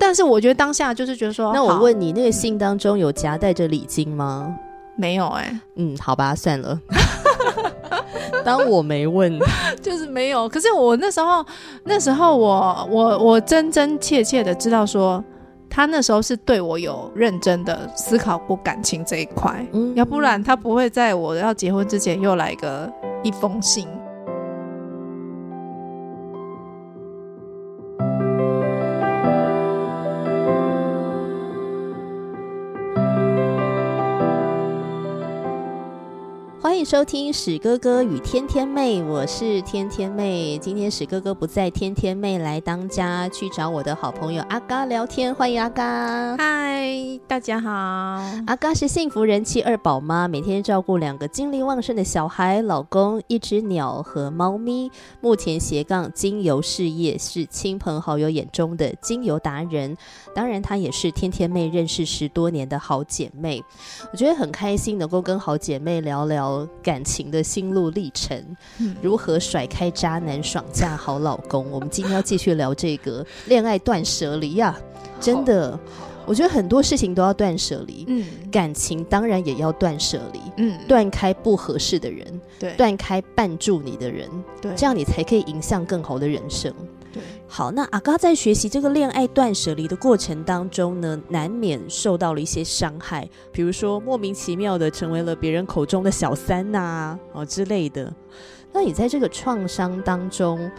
但是我觉得当下就是觉得说，那我问你，那个信当中有夹带着礼金吗？没有哎、嗯，好吧，算了。当我没问，就是没有。可是我那时候，那时候我我我真真切切的知道说，他那时候是对我有认真的思考过感情这一块，嗯要不然他不会在我要结婚之前又来个一封信。收听史哥哥与天天妹，我是天天妹。今天史哥哥不在，天天妹来当家，去找我的好朋友阿嘎聊天。欢迎阿嘎。嗨，大家好。阿嘎是幸福人妻二宝妈，每天照顾两个精力旺盛的小孩、老公、一只鸟和猫咪。目前斜杠精油事业是亲朋好友眼中的精油达人，当然她也是天天妹认识十多年的好姐妹。我觉得很开心能够跟好姐妹聊聊感情的心路历程，嗯如何甩开渣男，爽嫁好老公。我们今天要继续聊这个恋爱断舍离呀、真的。我觉得很多事情都要断舍离，嗯感情当然也要断舍离，嗯，断开不合适的人，对断开绊住你的人，对，这样你才可以迎向更好的人生。对好，那阿嘎在学习这个恋爱断舍离的过程当中呢，难免受到了一些伤害，比如说莫名其妙的成为了别人口中的小三呐、哦之类的。那你在这个创伤当中，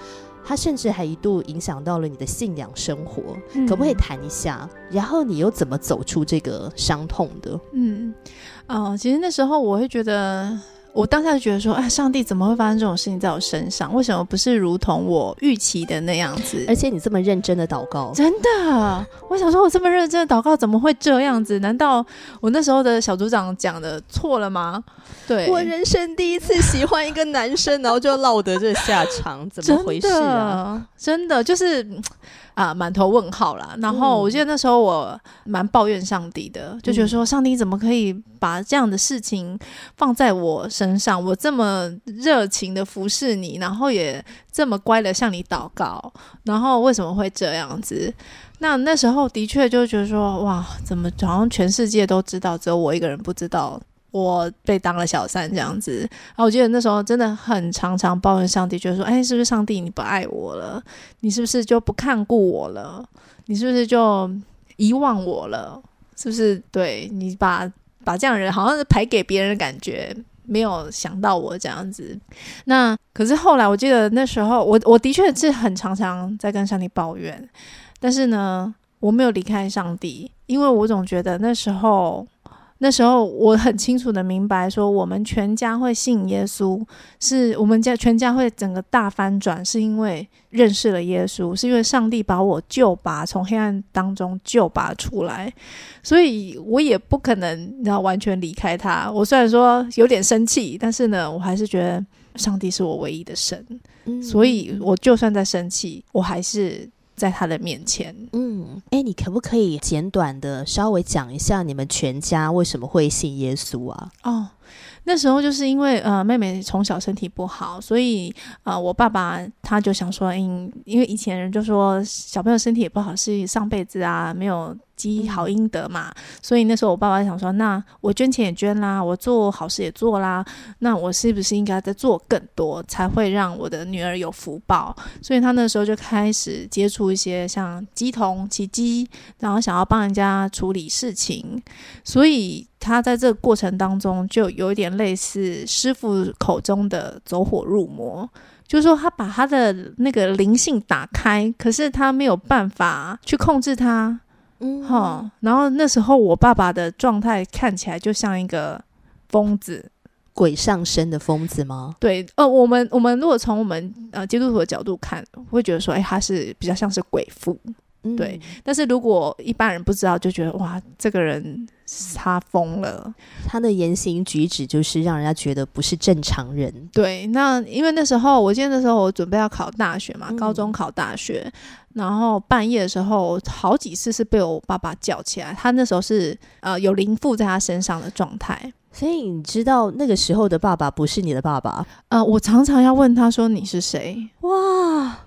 他甚至还一度影响到了你的信仰生活，嗯可不可以谈一下？然后你又怎么走出这个伤痛的？嗯，哦、其实那时候我会觉得，我当下就觉得说，哎，上帝怎么会发生这种事情在我身上？为什么不是如同我预期的那样子？而且你这么认真的祷告，真的，我想说，我这么认真的祷告，怎么会这样子？难道我那时候的小组长讲的错了吗？对，我人生第一次喜欢一个男生，然后就落得这下场，怎么回事啊？真的，就是嗯啊，满头问号啦。然后嗯我记得那时候我蛮抱怨上帝的，就觉得说，上帝怎么可以把这样的事情放在我身身上？我这么热情的服侍你，然后也这么乖的向你祷告，然后为什么会这样子？那那时候的确就觉得说，哇，怎么好像全世界都知道，只有我一个人不知道。我被当了小三这样子，然后我记得那时候真的很常常抱怨上帝，觉得说：“哎，是不是上帝你不爱我了？你是不是就不看顾我了？你是不是就遗忘我了？是不是对你把把这样的人好像是排给别人的感觉，没有想到我这样子？那可是后来我记得那时候，我我的确是很常常在跟上帝抱怨，但是呢，我没有离开上帝，因为我总觉得那时候。那时候我很清楚的明白，说我们全家会信耶稣，是我们家全家会整个大翻转，是因为认识了耶稣，是因为上帝把我救拔从黑暗当中救拔出来，所以我也不可能你知道完全离开他。我虽然说有点生气，但是呢，我还是觉得上帝是我唯一的神，嗯所以我就算在生气，我还是在他的面前。嗯，哎，你可不可以简短的稍微讲一下你们全家为什么会信耶稣啊？哦，那时候就是因为呃妹妹从小身体不好，所以呃我爸爸他就想说，嗯，因为以前人就说小朋友身体也不好是上辈子啊没有积好阴德嘛，所以那时候我爸爸想说，那我捐钱也捐啦，我做好事也做啦，那我是不是应该再做更多，才会让我的女儿有福报？所以他那时候就开始接触一些像鸡童、奇迹，然后想要帮人家处理事情，所以他在这个过程当中就有一点类似师傅口中的走火入魔，就是说他把他的那个灵性打开，可是他没有办法去控制它，嗯哈、然后那时候我爸爸的状态看起来就像一个疯子。鬼上身的疯子吗？对，呃，我们我们如果从我们呃基督徒的角度看，会觉得说，哎，他是比较像是鬼父。嗯对，但是如果一般人不知道，就觉得哇，这个人他疯了。他的言行举止就是让人家觉得不是正常人。对，那因为那时候我记得那时候我准备要考大学嘛，嗯高中考大学，然后半夜的时候好几次是被我爸爸叫起来，他那时候是呃有灵附在他身上的状态。所以你知道那个时候的爸爸不是你的爸爸呃，我常常要问他说你是谁，哇？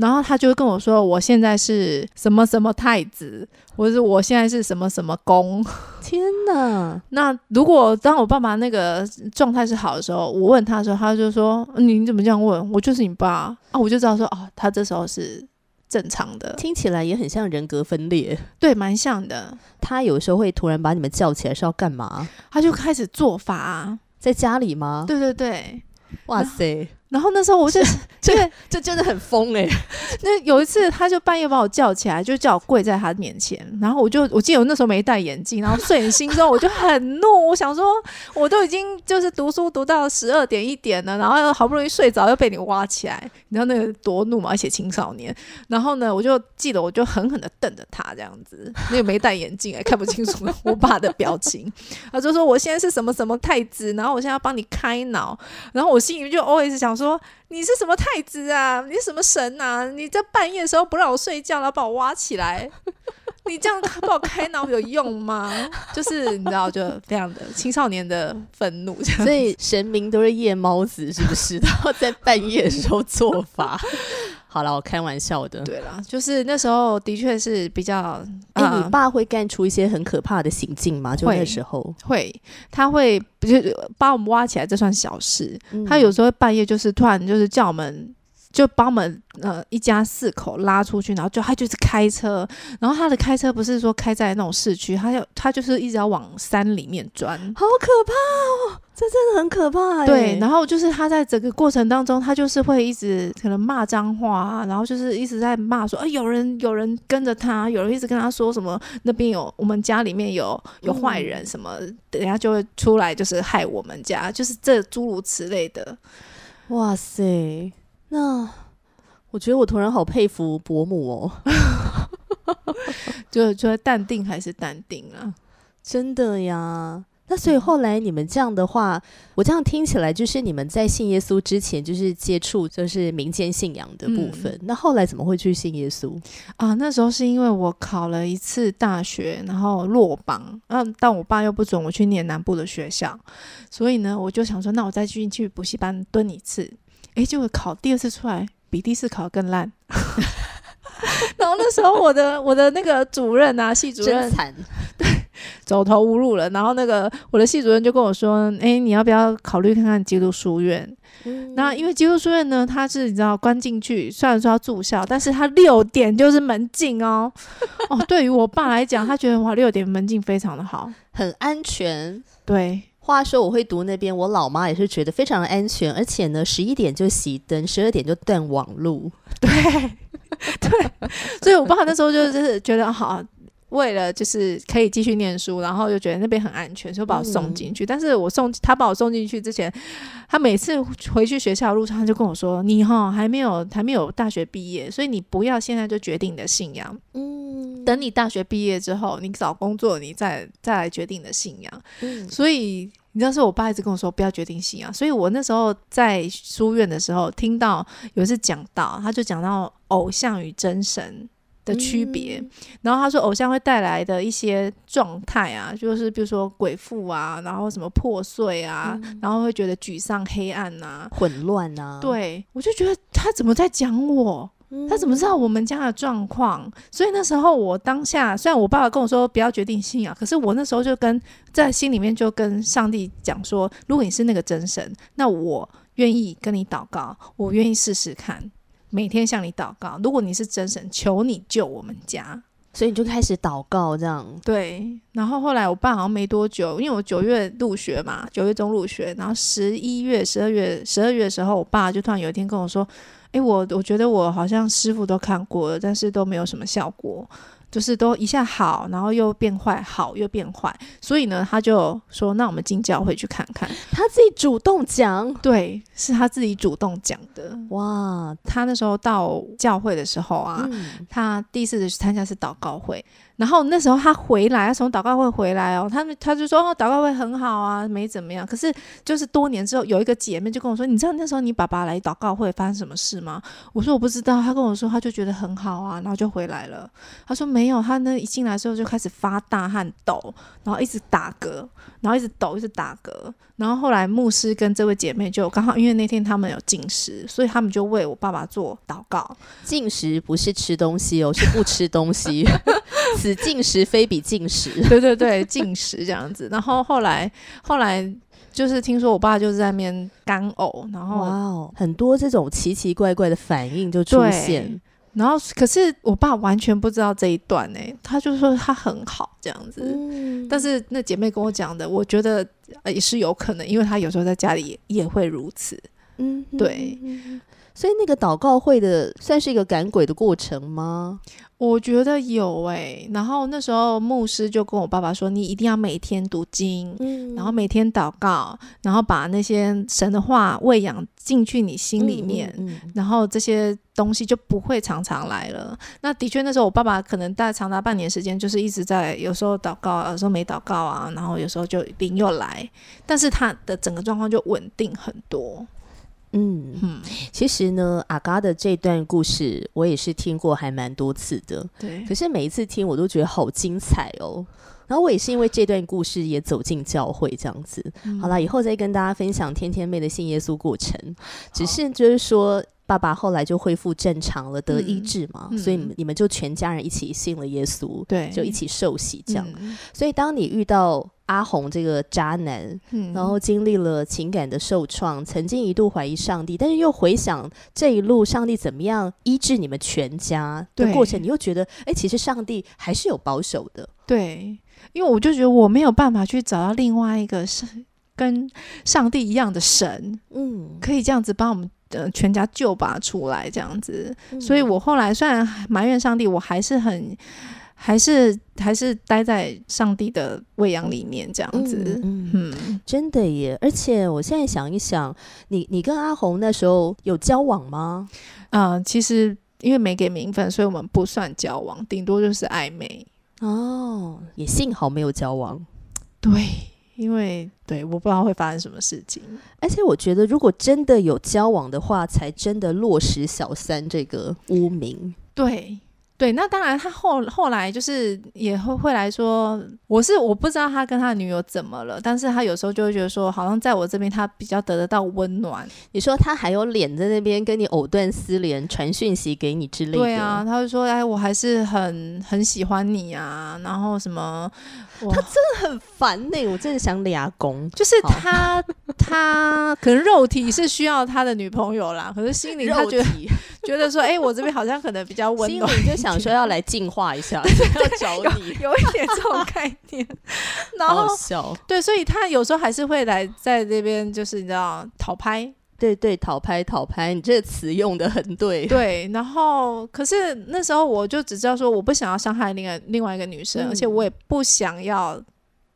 然后他就会跟我说，我现在是什么什么太子，或者是我现在是什么什么公。天哪！那如果当我爸爸那个状态是好的时候，我问他的时候，他就说：“你怎么这样问？我就是你爸啊！”我就知道说，哦，他这时候是正常的，听起来也很像人格分裂。对，蛮像的。他有时候会突然把你们叫起来是要干嘛？他就开始做法，在家里吗？对对对，哇塞！然后那时候我就这 这真的很疯哎！那有一次他就半夜把我叫起来，就叫我跪在他面前，然后我就我记得我那时候没戴眼镜，然后睡眼惺忪，我就很怒，我想说我都已经就是读书读到十二点一点了，然后好不容易睡着又被你挖起来，你知道那个多怒嘛？而且青少年，然后呢，我就记得我就狠狠的瞪着他这样子，那个没戴眼镜哎看不清楚我爸的表情，他就说我现在是什么什么太子，然后我现在要帮你开脑，然后我心里就 always 想。说你是什么太子啊？你是什么神啊？你在半夜的时候不让我睡觉，然后把我挖起来，你这样把我开脑有用吗？就是你知道，就非常的青少年的愤怒，所以神明都是夜猫子，是不是？然后在半夜的时候做法。好了，我开玩笑的。对啦，就是那时候的确是比较。哎，你爸会干出一些很可怕的行径吗？就那时候会，他会不就把我们挖起来，这算小事。他有时候半夜就是突然就是叫我们。就把我们呃一家四口拉出去，然后就他就是开车，然后他的开车不是说开在那种市区，他要他就是一直要往山里面钻，好可怕哦！很可怕。对，然后就是他在整个过程当中，他就是会一直可能骂脏话，然后就是一直在骂说，哎，有人有人跟着他，有人一直跟他说什么那边有我们家里面有有坏人什么，等下就会出来就是害我们家，就是这诸如此类的。哇塞！那我觉得我突然好佩服伯母哦，就就淡定还是淡定啊，真的呀。那所以后来你们这样的话，我这样听起来就是你们在信耶稣之前就是接触就是民间信仰的部分。那后来怎么会去信耶稣啊？那时候是因为我考了一次大学，然后落榜，嗯，但我爸又不准我去念南部的学校，所以呢，我就想说，那我再去去补习班蹲一次。哎，就考第二次出来比第一次考更烂，然后那时候我的我的那个主任啊，系主任走投无路了。然后那个我的系主任就跟我说：“哎，你要不要考虑看看基督书院？那因为基督书院呢，它是你知道关进去，虽然说要住校，但是它六点就是门禁哦。哦，对于我爸来讲，他觉得哇，六点门禁非常的好，很安全。对。”话说我会读那边，我老妈也是觉得非常的安全，而且呢，十一点就熄灯，十二点就断网路。对，对，所以我爸那时候就是觉得好，为了就是可以继续念书，然后就觉得那边很安全，就把我送进去。但是我送他把我送进去之前，他每次回去学校路上，他就跟我说：“你哈还没有还没有大学毕业，所以你不要现在就决定你的信仰。嗯，等你大学毕业之后，你找工作，你再再来决定你的信仰。嗯，所以。你知道是我爸一直跟我说不要决定信仰，所以我那时候在书院的时候听到有一次讲到，他就讲到偶像与真神的区别，然后他说偶像会带来的一些状态啊，就是比如说鬼父啊，然后什么破碎啊，然后会觉得沮丧、黑暗呐、混乱呐，对我就觉得他怎么在讲我。他怎么知道我们家的状况？所以那时候我当下，虽然我爸爸跟我说不要决定信仰，可是我那时候就跟在心里面就跟上帝讲说：如果你是那个真神，那我愿意跟你祷告，我愿意试试看，每天向你祷告。如果你是真神，求你救我们家。所以你就开始祷告，这样对。然后后来我爸好像没多久，因为我九月入学嘛，九月中入学，然后十一月、十二月、十二月的时候，我爸就突然有一天跟我说。哎，我我觉得我好像师傅都看过了，但是都没有什么效果，就是都一下好，然后又变坏，好又变坏，所以呢，他就说，那我们进教会去看看。他自己主动讲，对，是他自己主动讲的。哇，他那时候到教会的时候啊，他第一次去参加是祷告会。然后那时候他回来，他从祷告会回来哦，他们他就说哦，祷告会很好啊，没怎么样。可是就是多年之后，有一个姐妹就跟我说，你知道那时候你爸爸来祷告会发生什么事吗？我说我不知道。他跟我说他就觉得很好啊，然后就回来了。他说没没有，他那一进来之后就开始发大汗、抖，然后一直打嗝，然后一直抖，一直打嗝。然后后来牧师跟这位姐妹就刚好因为那天他们有进食，所以他们就为我爸爸做祷告。进食不是吃东西哦，是不吃东西。此进食非彼进食。对对对，进食这样子。然后后来后来就是听说我爸就是在那边干呕，然后哇哦，很多这种奇奇怪怪的反应就出现。然后可是我爸完全不知道这一段呢、他就说他很好这样子。嗯，但是那姐妹跟我讲的，我觉得呃也是有可能，因为他有时候在家里也也会如此。嗯，对嗯。嗯所以那个祷告会的算是一个赶鬼的过程吗？我觉得有诶、然后那时候牧师就跟我爸爸说，你一定要每天读经，嗯然后每天祷告，然后把那些神的话喂养进去你心里面。嗯嗯然后这些东西就不会常常来了。那的确，那时候我爸爸可能大概长达半年时间，就是一直在有时候祷告，有时候没祷告啊，然后有时候就灵又来，但是他的整个状况就稳定很多。嗯，嗯，其实呢，阿嘎的这段故事我也是听过还蛮多次的，对。可是每一次听我都觉得好精彩哦。然后我也是因为这段故事也走进教会这样子。好了，以后再跟大家分享天天妹的信耶稣过程。只是就是说，爸爸后来就恢复正常了，得医治嘛，嗯。所以你们你们就全家人一起信了耶稣，对，就一起受洗这样。嗯。所以当你遇到阿红这个渣男，嗯然后经历了情感的受创，曾经一度怀疑上帝，但是又回想这一路上帝怎么样医治你们全家的过程，你又觉得，哎，其实上帝还是有保守的。对，因为我就觉得我没有办法去找到另外一个是跟上帝一样的神，嗯，可以这样子帮我们呃全家救拔出来这样子。嗯所以我后来虽然埋怨上帝，我还是很。还是还是待在上帝的喂养里面这样子，嗯嗯嗯真的耶！而且我现在想一想，你你跟阿红那时候有交往吗？啊、其实因为没给名分，所以我们不算交往，顶多就是暧昧。哦，也幸好没有交往。对，因为对我不知道会发生什么事情。而且我觉得，如果真的有交往的话，才真的落实小三这个污名。对对，那当然，他后后来就是也会会来说，我是我不知道他跟他女友怎么了，但是他有时候就会觉得说，好像在我这边他比较得得到温暖。你说他还有脸在那边跟你藕断丝连，传讯息给你之类的？对啊，，他就说，哎，我还是很很喜欢你啊，然后什么，我很烦呢、我真的想俩公。就是他他可能肉体是需要他的女朋友啦，可是心灵他觉得觉得说，哎，我这边好像可能比较温心暖，里就想说要来净化一下，要找你，有一点这种概念，然后。对，所以他有时候还是会来在这边，就是你知道讨拍，对对，讨拍讨拍，你这个词用的很对。对。然后，可是那时候我就只知道说，我不想要伤害另外另外一个女生，嗯而且我也不想要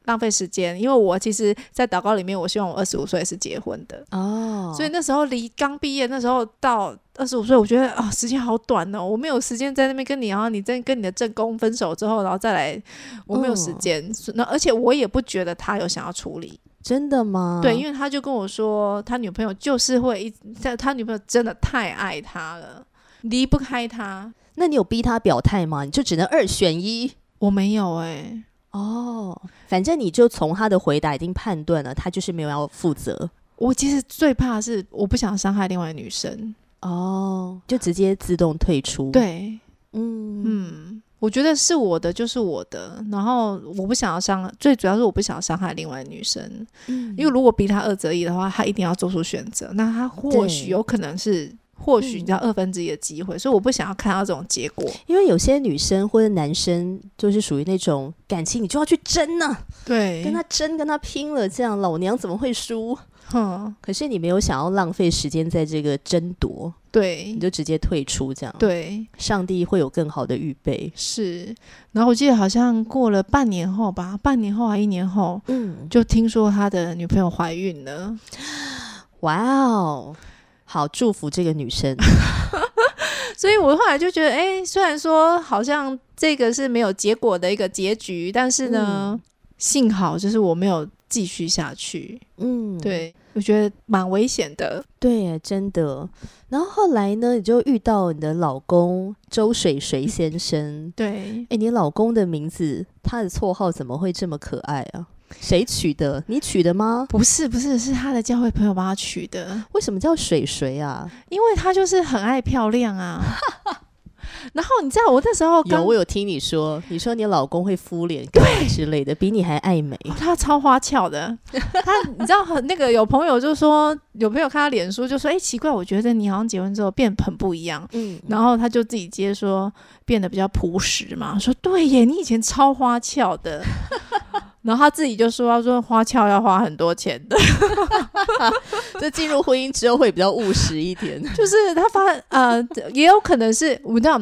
浪费时间，因为我其实，在祷告里面，我希望我二十五岁是结婚的。哦，所以那时候离刚毕业，那时候到二十五岁，我觉得啊、时间好短哦，我没有时间在那边跟你，然后你再跟你的正宫分手之后，然后再来，我没有时嗯间。那、而且我也不觉得他有想要处理，真的吗？对，因为他就跟我说，他女朋友就是会一，他他女朋友真的太爱他了，离不开他。那你有逼他表态吗？你就只能二选一。我没有哎、哦，反正你就从他的回答已经判断了，他就是没有要负责。我其实最怕的是我不想伤害另外女生。哦，就直接自动退出。，对，嗯嗯，我觉得是我的就是我的，然后我不想要伤，最主要是我不想要伤害另外女生，嗯因为如果逼他二择一的话，他一定要做出选择，那她或许有可能是。或许嗯你知道二分之一的机会，所以我不想要看到这种结果。因为有些女生或者男生就是属于那种感情，你就要去争呐、对，跟他争，跟他拼了，这样老娘怎么会输？哼，可是你没有想要浪费时间在这个争夺，对你就直接退出，这样。，对，上帝会有更好的预备。是，然后我记得好像过了半年后吧，半年后还一年后，嗯，就听说他的女朋友怀孕了。哇哦，好，祝福这个女生。所以我后来就觉得，哎、虽然说好像这个是没有结果的一个结局，但是呢，幸好就是我没有继续下去。嗯，。对，我觉得蛮危险的。对，真的。然后后来呢，你就遇到你的老公周水水先生。对，哎，你老公的名字，他的绰号怎么会这么可爱啊？谁取的？你取的吗？不是，不是，是他的教会朋友帮他取的。为什么叫水水啊？因为他就是很爱漂亮啊。然后你知道我那时候有我有听你说，你说你老公会敷脸对之类的，比你还爱美。他超花俏的，他你知道很那个有朋友就说有朋友看他脸书就说哎奇怪，我觉得你好像结婚之后变很不一样。嗯，然后他就自己接说变得比较朴实嘛，说对耶，你以前超花俏的。然后他自己就说：“他说花俏要花很多钱的，这进入婚姻之后会比较务实一点。就是他发呃，也有可能是我们知道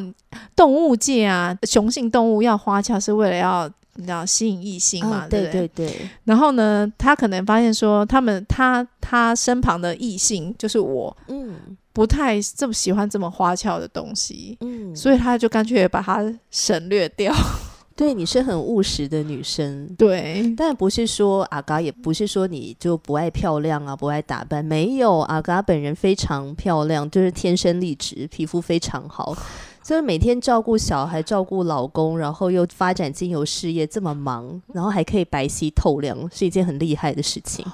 动物界啊，雄性动物要花俏是为了要你知道吸引异性嘛，对对对。然后呢，他可能发现说，他们他他身旁的异性就是我，嗯，不太这么喜欢这么花俏的东西，嗯，所以他就干脆把它省略掉。”对，你是很务实的女生，对，但不是说阿嘎，也不是说你就不爱漂亮啊，不爱打扮，没有，阿嘎本人非常漂亮，就是天生丽质，皮肤非常好。所以每天照顾小孩、照顾老公，然后又发展精油事业，这么忙，然后还可以白皙透亮，是一件很厉害的事情。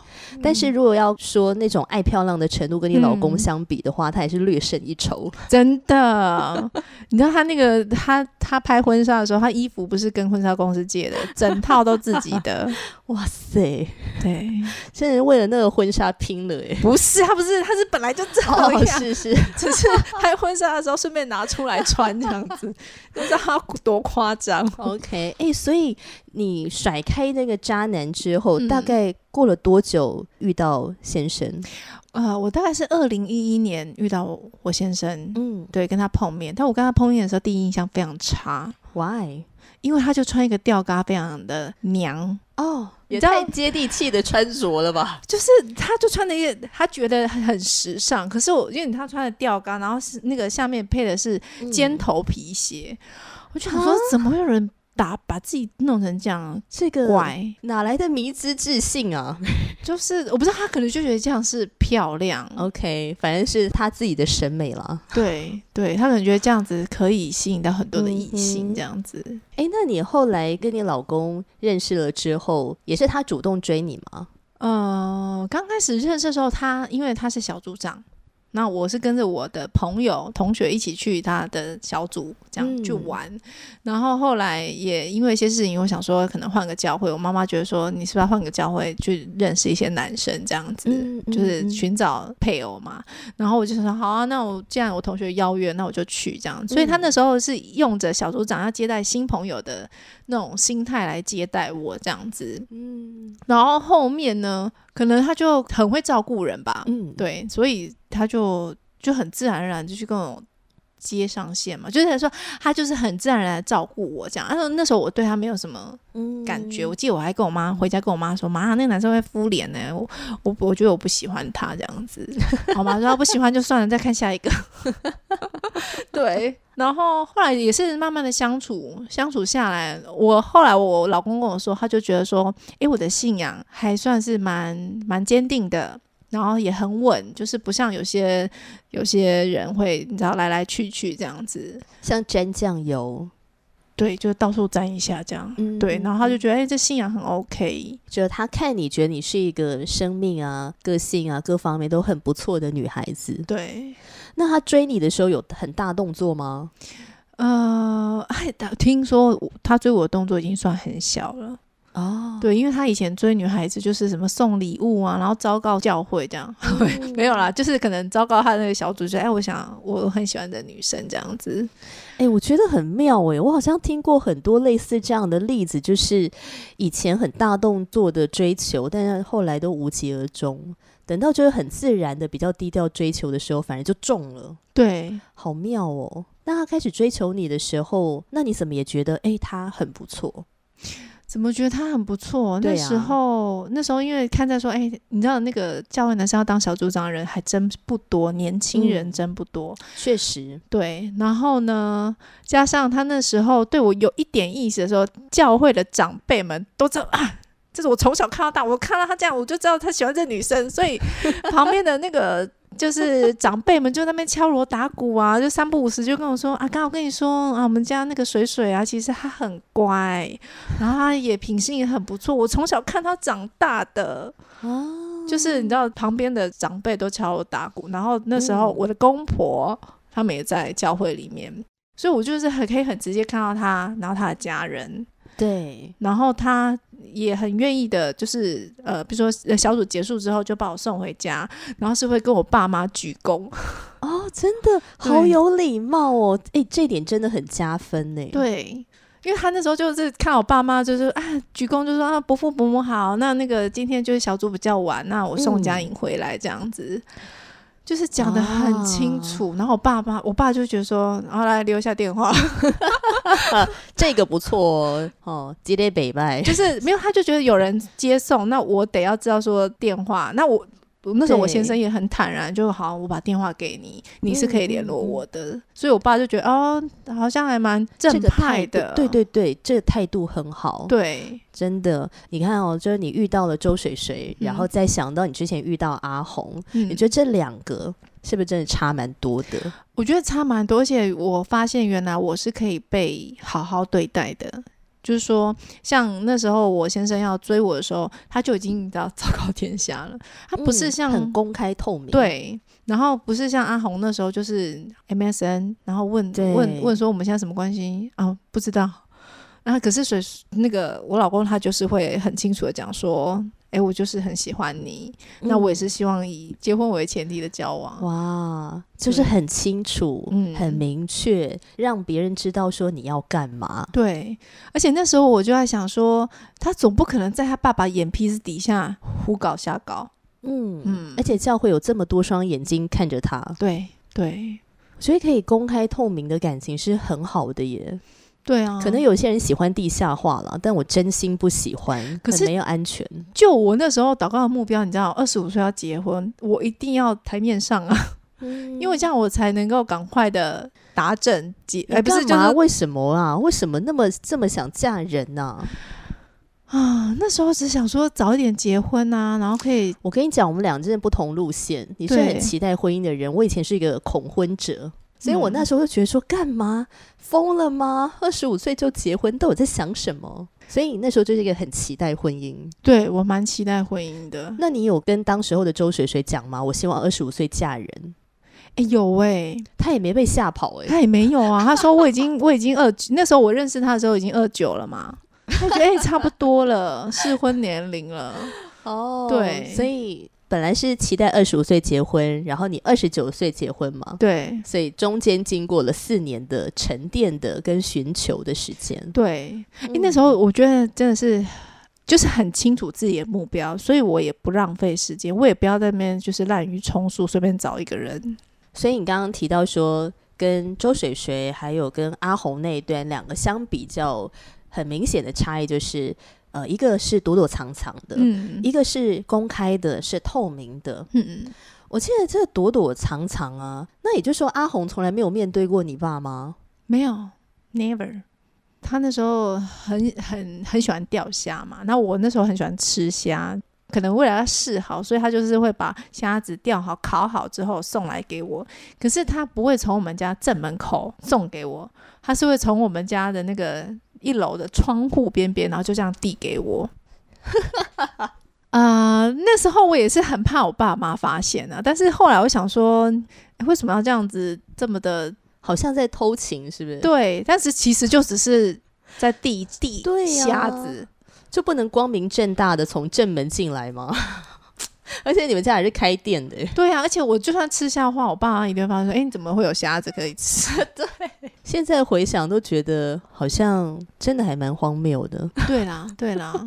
但是如果要说那种爱漂亮的程度跟你老公相比的话，他也是略胜一筹。真的，你知道他那个他他拍婚纱的时候，他衣服不是跟婚纱公司借的，整套都自己的。哇塞，对，现在为了那个婚纱拼了哎，不是他不是他是本来就这样，是是，只是拍婚纱的时候顺便拿出来穿这样子，你知道他多夸张。OK，哎，所以你甩开那个渣男之后，大概过了多久遇到先生？呃，我大概是二零一一年遇到我先生，嗯，对，跟他碰面，但我跟他碰面的时候，第一印象非常差。Why？因为他就穿一个吊嘎，非常的娘哦。也太接地气的穿着了吧？就是他，就穿的一个，他觉得很时尚。可是我，因为他穿的吊杆，然后是那个下面配的是尖头皮鞋，我就想说，怎么会有人？打把自己弄成这样，这个怪哪来的迷之自信啊？就是我不知道他可能就觉得这样是漂亮。OK，反正是他自己的审美了。对，对他可能觉得这样子可以吸引到很多的异性，这样子。哎，那你后来跟你老公认识了之后，也是他主动追你吗？呃，刚开始认识的时候，他因为他是小组长。那我是跟着我的朋友、同学一起去他的小组这样去玩，然后后来也因为一些事情，我想说可能换个教会。我妈妈觉得说，你是不是要换个教会去认识一些男生这样子，就是寻找配偶嘛。然后我就说好啊，那我既然我同学邀约，那我就去这样。所以他那时候是用着小组长要接待新朋友的那种心态来接待我这样子。嗯，然后后面呢？可能他就很会照顾人吧，嗯，对，所以他就就很自然而然就去跟我接上线嘛，就是说他就是很自然而然照顾我这样。他说那时候我对他没有什么感觉，我记得我还跟我妈回家跟我妈说，妈，那个男生会敷脸呢，我我我觉得我不喜欢他这样子。好吗？说他不喜欢就算了，再看下一个。对。然后后来也是慢慢的相处，相处下来，我后来我老公跟我说，他就觉得说，诶，我的信仰还算是蛮蛮坚定的，然后也很稳，就是不像有些有些人会你知道来来去去这样子，像沾酱油，对，就到处沾一下这样，对，然后他就觉得，哎，这信仰很 OK，就他看你觉得你是一个生命啊、个性啊各方面都很不错的女孩子，对。那他追你的时候有很大动作吗？呃，哎，听说他追我的动作已经算很小了哦。对，因为他以前追女孩子就是什么送礼物啊，然后昭告教会这样，没有啦，就是可能昭告他那个小组，就哎，我想我很喜欢的女生这样子。哎，我觉得很妙哎，我好像听过很多类似这样的例子，就是以前很大动作的追求，但是后来都无疾而终。等到就是很自然的、比较低调追求的时候，反而就中了。对，好妙哦。那他开始追求你的时候，那你怎么也觉得，哎，他很不错？怎么觉得他很不错？那时候，那时候因为看在说，哎，你知道那个教会男生要当小组长的人还真不多，年轻人真不多。确实，对。然后呢，加上他那时候对我有一点意思的时候，教会的长辈们都知道啊。就是我从小看到大，我看到他这样，我就知道他喜欢这女生，所以 旁边的那个就是长辈们就在那边敲锣打鼓啊，就三不五时就跟我说啊，刚好跟你说啊，我们家那个水水啊，其实他很乖，然后他也品性也很不错，我从小看他长大的。哦，就是你知道旁边的长辈都敲锣打鼓，然后那时候嗯我的公婆他们也在教会里面，所以我就是很可以很直接看到他，然后他的家人，对，然后他也很愿意的，就是呃，比如说呃小组结束之后就把我送回家，然后是会跟我爸妈鞠躬，哦，真的好有礼貌哦，哎，这点真的很加分呢。对。因为他那时候就是看我爸妈，就是啊鞠躬，就说啊伯父伯母好，那那个今天就是小组比较晚，那我送佳颖回来这样子，就是讲的很清楚。然后我爸妈，我爸就觉得说，然后来留下电话，这个不错哦，哦，积累北拜，就是没有，他就觉得有人接送，那我得要知道说电话，那我。我那时候我先生也很坦然，就好，我把电话给你，你是可以联络我的，所以我爸就觉得哦，好像还蛮正派的，对对对，这个态度很好，对，真的。你看哦，就是你遇到了周水水，然后嗯再想到你之前遇到阿红，嗯你觉得这两个是不是真的差蛮多的？我觉得差蛮多，而且我发现原来我是可以被好好对待的。就是说，像那时候我先生要追我的时候，他就已经你知道 昭告天下了。他不是嗯像、很公开透明，，对，然后不是像阿红那时候就是 MSN，然后问问问说我们现在什么关系啊？不知道。然后可是水那个我老公他就是会很清楚的讲说，哎，我就是很喜欢你，那我也是希望以结婚为前提的交往。嗯哇，就是很清楚，嗯很明确，让别人知道说你要干嘛。对，而且那时候我就在想说，他总不可能在他爸爸眼皮子底下胡搞瞎搞。嗯嗯而且教会有这么多双眼睛看着他，对对所以可以公开透明的感情是很好的耶。对啊，可能有些人喜欢地下化了，但我真心不喜欢，可是很没有安全。就我那时候祷告的目标，你知道，二十五岁要结婚，我一定要台面上啊，嗯因为这样我才能够赶快的打整结，你哎，不是，就是为什么啊？为什么那么这么想嫁人呢、啊，那时候只想说早一点结婚啊，然后可以，我跟你讲，我们俩真的不同路线。你是很期待婚姻的人，我以前是一个恐婚者，所以我嗯那时候就觉得说，干嘛疯了吗？二十五岁就结婚，到底在想什么？所以你那时候就是一个很期待婚姻。对我蛮期待婚姻的。那你有跟当时候的周水水讲吗？我希望二十五岁嫁人。哎，有哎、他也没被吓跑哎、他也没有啊，他说我已经 我已经二，那时候我认识他的时候已经二九了嘛，他觉得哎、差不多了，适婚年龄了。哦对所以本来是期待二十五岁结婚，然后你二十九岁结婚嘛，对所以中间经过了四年的沉淀的跟寻求的时间。对，因为、那时候我觉得真的是。就是很清楚自己的目标，所以我也不浪费时间，我也不要在那边就是滥竽充数，随便找一个人。所以你刚刚提到说，跟周水水还有跟阿红那一段两个相比较，很明显的差异就是，呃，一个是躲躲藏藏的，嗯一个是公开的，是透明的。嗯嗯，我记得这躲躲藏藏啊，那也就是说阿红从来没有面对过你爸吗？没有，never。他那时候很很很喜欢钓虾嘛，那我那时候很喜欢吃虾，可能为了要示好，所以他就是会把虾子钓好、烤好之后送来给我。可是他不会从我们家正门口送给我，他是会从我们家的那个一楼的窗户边边，然后就这样递给我。啊、那时候我也是很怕我爸妈发现啊，但是后来我想说，诶为什么要这样子这么的好像在偷情，是不是？，对，但是其实就只是在递递对呀虾子，就不能光明正大的从正门进来吗？而且你们家还是开店的，对啊，而且我就算吃虾的话，我爸妈一定会发现说，哎，你怎么会有虾子可以吃？对现在回想都觉得好像真的还蛮荒谬的。对啦，对啦，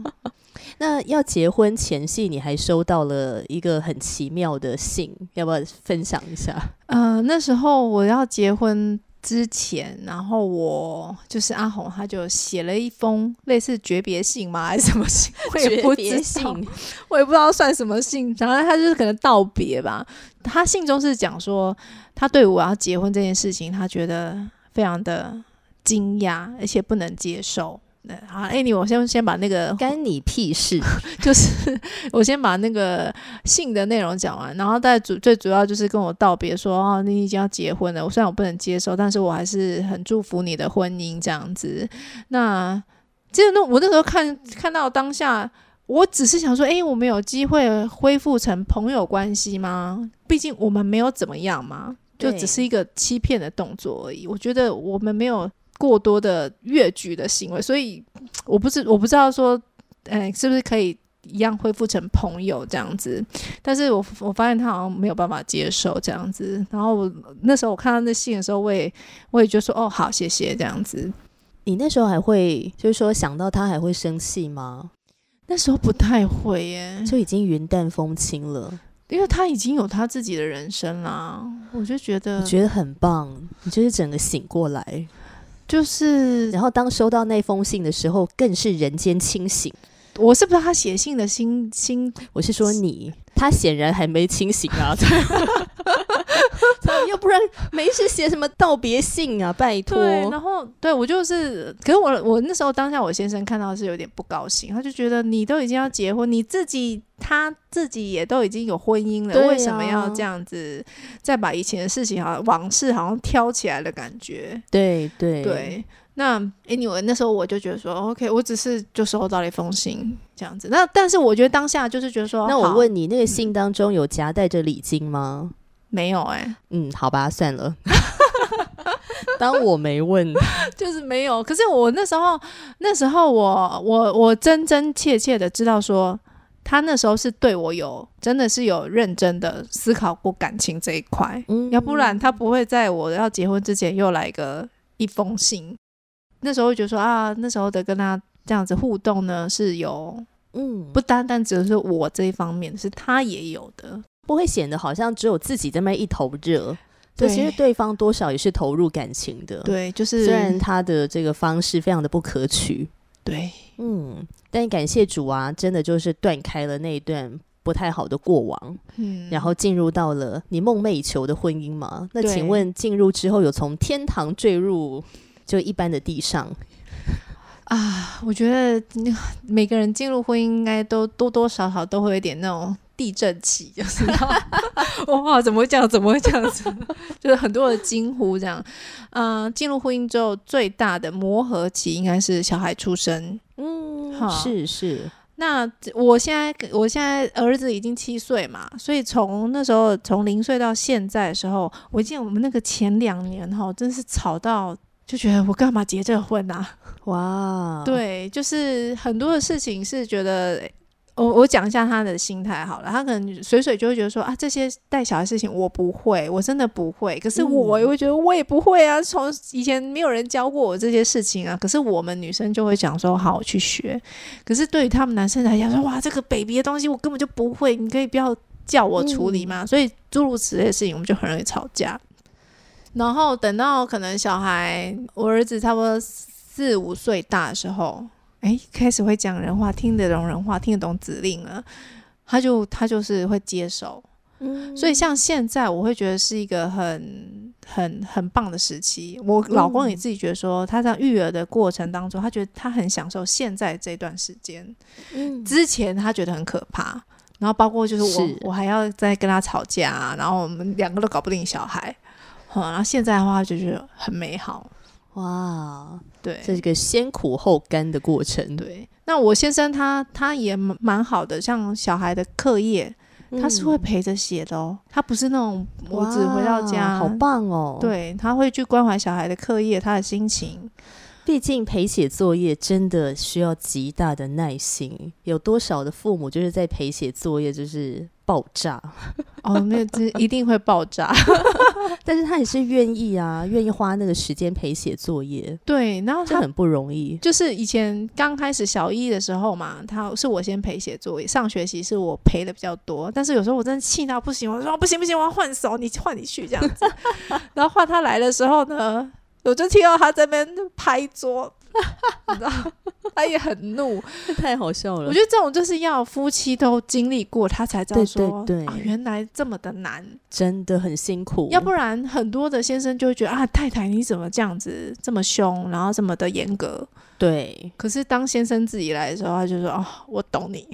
那要结婚前夕，你还收到了一个很奇妙的信，要不要分享一下？呃，那时候我要结婚之前，然后我就是阿红，他就写了一封类似诀别信吗，还是什么信？我也不知信道，我也不知道算什么信，然后他就是可能道别吧。他信中是讲说，他对我要结婚这件事情，他觉得非常的惊讶，而且不能接受。那好，Annie，我先先把那个干你屁事？就是我先把那个信的内容讲完，然后再主最主要就是跟我道别说哦，你已经要结婚了。我虽然我不能接受，但是我还是很祝福你的婚姻这样子。那其实那我那时候看看到当下，我只是想说，诶，我们有机会恢复成朋友关系吗？毕竟我们没有怎么样嘛，就只是一个欺骗的动作而已。我觉得我们没有过多的越矩的行为，所以我不知我不知道说，哎、是不是可以一样恢复成朋友这样子？但是我我发现他好像没有办法接受这样子。然后我那时候我看到那信的时候，我也我也就说哦，好，谢谢这样子。你那时候还会就是说想到他还会生气吗？那时候不太会耶，就已经云淡风轻了，因为他已经有他自己的人生啦。我就觉得我，觉得很棒。你就是整个醒过来，就是然后当收到那封信的时候，更是人间清醒。我是不知道他写信的心心我是说你，他显然还没清醒啊，他又不然没事写什么道别信啊，拜托。对，然后对我就是，可是我我那时候当下我先生看到是有点不高兴，他就觉得你都已经要结婚，你自己他自己也都已经有婚姻了，啊为什么要这样子再把以前的事情好像往事好像挑起来的感觉？对对对，那 anyway 那时候我就觉得说，OK，我只是就收到了一封信这样子，那但是我觉得当下就是觉得说，那我问你，那个信当中有夹带着礼金吗？没有哎、嗯，好吧，算了。当我没问，就是没有。可是我那时候，那时候我我我真真切切的知道说，他那时候是对我有真的是有认真的思考过感情这一块，嗯要不然他不会在我要结婚之前又来个一封信。那时候就觉得说啊，那时候的跟他这样子互动呢，是有嗯不单单只是我这一方面，是他也有的。不会显得好像只有自己在那一头热。对，其实对方多少也是投入感情的。，对，就是虽然他的这个方式非常的不可取，对嗯，但感谢主啊，真的就是断开了那一段不太好的过往，嗯，然后进入到了你梦寐以求的婚姻嘛。那请问进入之后有从天堂坠入就一般的地上？啊，我觉得那每个人进入婚姻，应该都多多少少都会有点那种地震期，就是 哇，怎么会这样？怎么会这样子？就是很多的惊呼这样。嗯、进入婚姻之后，最大的磨合期应该是小孩出生。嗯好是是，那我现在，我现在儿子已经七岁嘛，所以从那时候从零岁到现在的时候，我记得我们那个前两年哈，真是吵到就觉得我干嘛结这个婚啊？哇，，对，就是很多的事情是觉得，我我讲一下他的心态好了。他可能水水就会觉得说啊，这些带小孩事情我不会，我真的不会。可是我嗯也会觉得我也不会啊，从以前没有人教过我这些事情啊。可是我们女生就会讲说，好，我去学。可是对于他们男生来讲说，哇，这个 baby 的东西我根本就不会，你可以不要叫我处理吗？所以诸如此类的事情，我们就很容易吵架。然后等到可能小孩，我儿子差不多四五岁大的时候，哎，开始会讲人话，听得懂人话，听得懂指令了，他就他就是会接受。嗯所以像现在，我会觉得是一个很很很棒的时期。我老公也自己觉得说，他在育儿的过程当中，他觉得他很享受现在这段时间。嗯之前他觉得很可怕，然后包括就是我是我还要再跟他吵架、啊，然后我们两个都搞不定小孩，嗯，然后现在的话就觉得很美好。哇，对，这是个先苦后甘的过程。对，那我先生他他也蛮蛮好的，像小孩的课业，他是会嗯陪着写的哦，他不是那种我只回到家，好棒哦。，对，他会去关怀小孩的课业，他的心情。毕竟陪写作业真的需要极大的耐心。有多少的父母就是在陪写作业就是爆炸，哦，没有，这一定会爆炸。但是他也是愿意啊，愿意花那个时间陪写作业，对，然后他很不容易。就是以前刚开始小一的时候嘛，他是我先陪写作业，上学期是我陪的比较多，但是有时候我真的气到不行，我说不行不行，我要换手，你换你去这样子。然后换他来的时候呢，我就听到他这边拍桌，你知道，他也很怒。太好笑了。我觉得这种就是要夫妻都经历过，他才知道对说，对对啊，原来这么的难。真的很辛苦，要不然很多的先生就会觉得啊，太太你怎么这样子这么凶，然后这么的严格。对可是当先生自己来的时候，他就说哦，我懂你。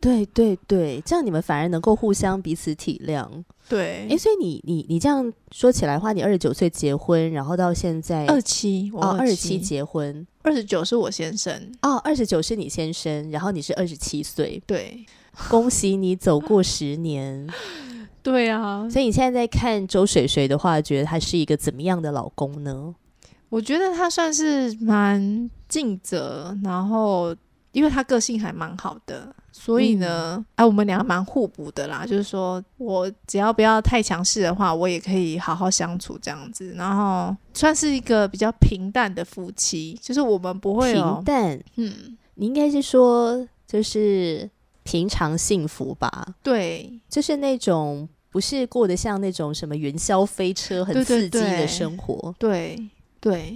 对对对，这样你们反而能够互相彼此体谅。对，哎，所以你你你这样说起来的话，你二十九岁结婚，然后到现在二七，我哦二十七七，结婚二十九是我先生。哦，二十九是你先生，然后你是二十七岁，对，恭喜你走过十年。对啊，所以你现在在看周水水的话，觉得他是一个怎么样的老公呢？我觉得他算是蛮尽责，然后因为他个性还蛮好的，所以呢，哎、我们俩蛮互补的啦。就是说我只要不要太强势的话，我也可以好好相处这样子。然后算是一个比较平淡的夫妻，就是我们不会平，淡，嗯，你应该是说就是平常幸福吧，对，就是那种不是过得像那种什么云霄飞车很刺激的生活，对，对，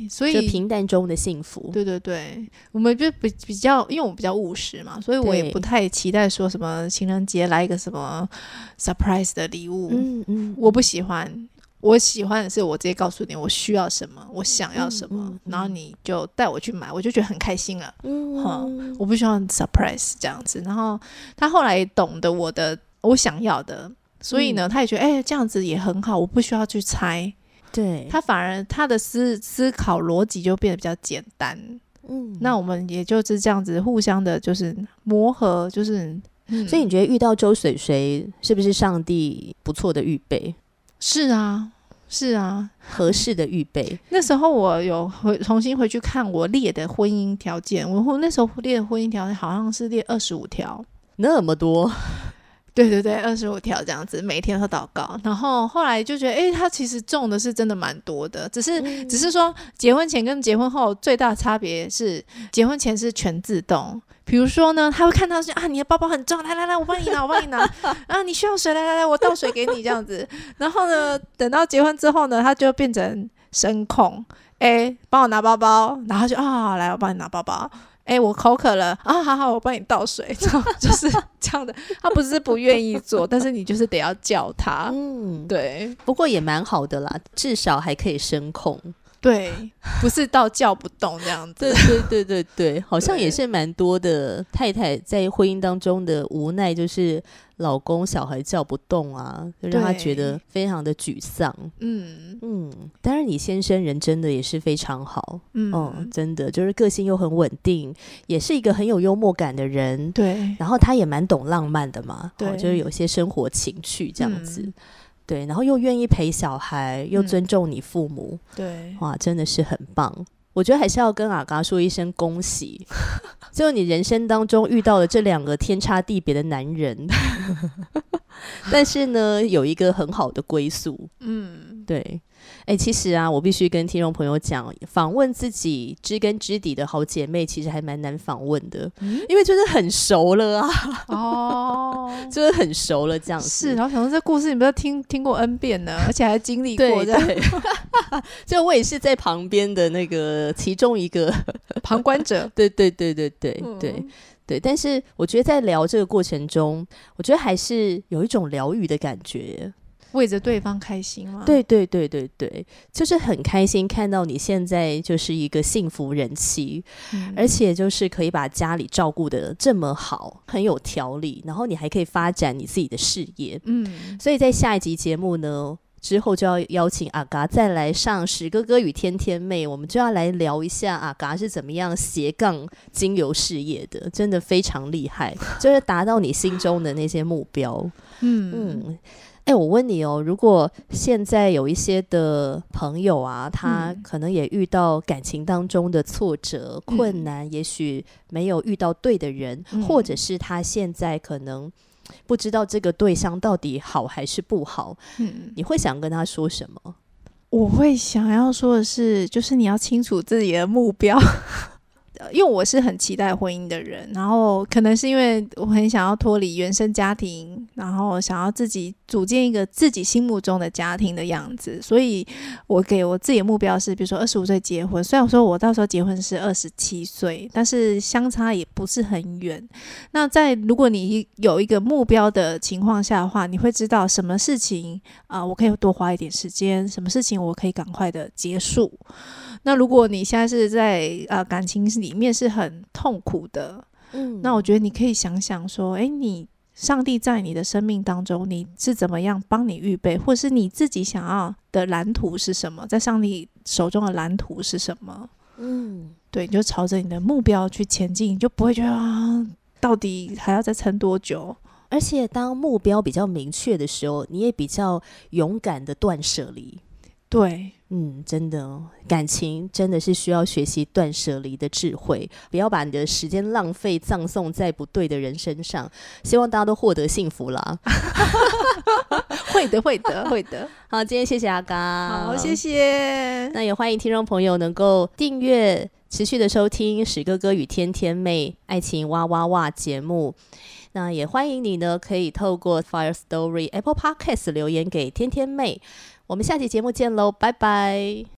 所就以平淡中的幸福。对对对，我们就比比较，因为我比较务实嘛，所以我也不太期待说什么情人节来一个什么 surprise 的礼物，嗯嗯，我不喜欢。我喜欢的是我直接告诉你我需要什么，我想要什么，然后你就带我去买，我就觉得很开心了。嗯我不希望 surprise 这样子。然后他后来懂得我的我想要的，所以呢，嗯他也觉得哎、这样子也很好，我不需要去猜。对，他反而他的思思考逻辑就变得比较简单。嗯那我们也就是这样子互相的，就是磨合，就是，嗯所以你觉得遇到周水水是不是上帝不错的预备，是啊，是啊。合适的预备？那时候我有回重新回去看我列的婚姻条件，我那时候列的婚姻条件好像是列二十五条，那么多，对对对，二十五条这样子，每天都祷告。然后后来就觉得，哎，他其实中的是真的蛮多的，只是、嗯只是说结婚前跟结婚后最大差别是，结婚前是全自动。比如说呢，他会看到说啊，你的包包很重，来来来，我帮你拿，我帮你拿。啊，你需要水，来来来，我倒水给你这样子。然后呢，等到结婚之后呢，他就变成声控，哎，帮我拿包包，然后就啊，来，我帮你拿包包。哎，我口渴了啊，好好，我帮你倒水，这样就是这样的。他不是不愿意做，但是你就是得要叫他。嗯，对不过也蛮好的啦，至少还可以声控。对，不是到叫不动这样子。对 对对对对，好像也是蛮多的太太在婚姻当中的无奈，就是老公小孩叫不动啊，就让她觉得非常的沮丧。嗯嗯，当然你先生人真的也是非常好，嗯嗯，真的就是个性又很稳定，也是一个很有幽默感的人。对然后他也蛮懂浪漫的嘛，对哦就是有些生活情趣这样子，嗯对，然后又愿意陪小孩，又嗯。尊重你父母，对。哇，真的是很棒。我觉得还是要跟阿嘎说一声恭喜，就你人生当中遇到了这两个天差地别的男人，但是呢，有一个很好的归宿。嗯。对，哎、其实啊，我必须跟听众朋友讲，访问自己知根知底的好姐妹，其实还蛮难访问的，嗯因为就是很熟了啊，哦。就是很熟了这样子。是，然后想说这故事你不是听听过 N 遍呢，而且还经历过对这样，就我也是在旁边的那个其中一个，旁观者。对对对对对对。嗯对，但是我觉得在聊这个过程中，我觉得还是有一种疗愈的感觉。为着对方开心吗？，对对对对对，就是很开心看到你现在就是一个幸福人妻，嗯而且就是可以把家里照顾的这么好，很有条理，然后你还可以发展你自己的事业。嗯，所以在下一集节目呢。之后就要邀请阿嘎再来上史哥哥与天天妹，我们就要来聊一下阿嘎是怎么样斜杠精油事业的，真的非常厉害，就是达到你心中的那些目标。嗯嗯，哎、我问你哦，如果现在有一些的朋友啊，他嗯可能也遇到感情当中的挫折、困嗯难，也许没有遇到对的人，嗯或者是他现在可能不知道这个对象到底好还是不好，嗯，你会想跟他说什么？我会想要说的是，就是你要清楚自己的目标。呃 因为我是很期待婚姻的人，然后可能是因为我很想要脱离原生家庭，然后想要自己组建一个自己心目中的家庭的样子。所以我给我自己的目标是，比如说二十五岁结婚。虽然说我到时候结婚是二十七岁，但是相差也不是很远。那在如果你有一个目标的情况下的话，你会知道什么事情啊，我可以多花一点时间；什么事情我可以赶快的结束。那如果你现在是在呃感情里面是很痛苦的，嗯，那我觉得你可以想想说，诶，你上帝在你的生命当中，你是怎么样帮你预备，或是你自己想要的蓝图是什么？在上帝手中的蓝图是什么？嗯，对，你就朝着你的目标去前进，你就不会觉得啊，到底还要再撑多久？而且当目标比较明确的时候，你也比较勇敢的断舍离。对。嗯，真的，感情真的是需要学习断舍离的智慧，不要把你的时间浪费葬送在不对的人身上。希望大家都获得幸福啦！会的，会的，会的。好，今天谢谢阿刚，好，谢谢。那也欢迎听众朋友能够订阅、持续的收听史哥哥与天天妹爱情哇哇哇节目。那也欢迎你呢，可以透过 Fire Story Apple Podcast 留言给天天妹。我们下期节目见喽，拜拜。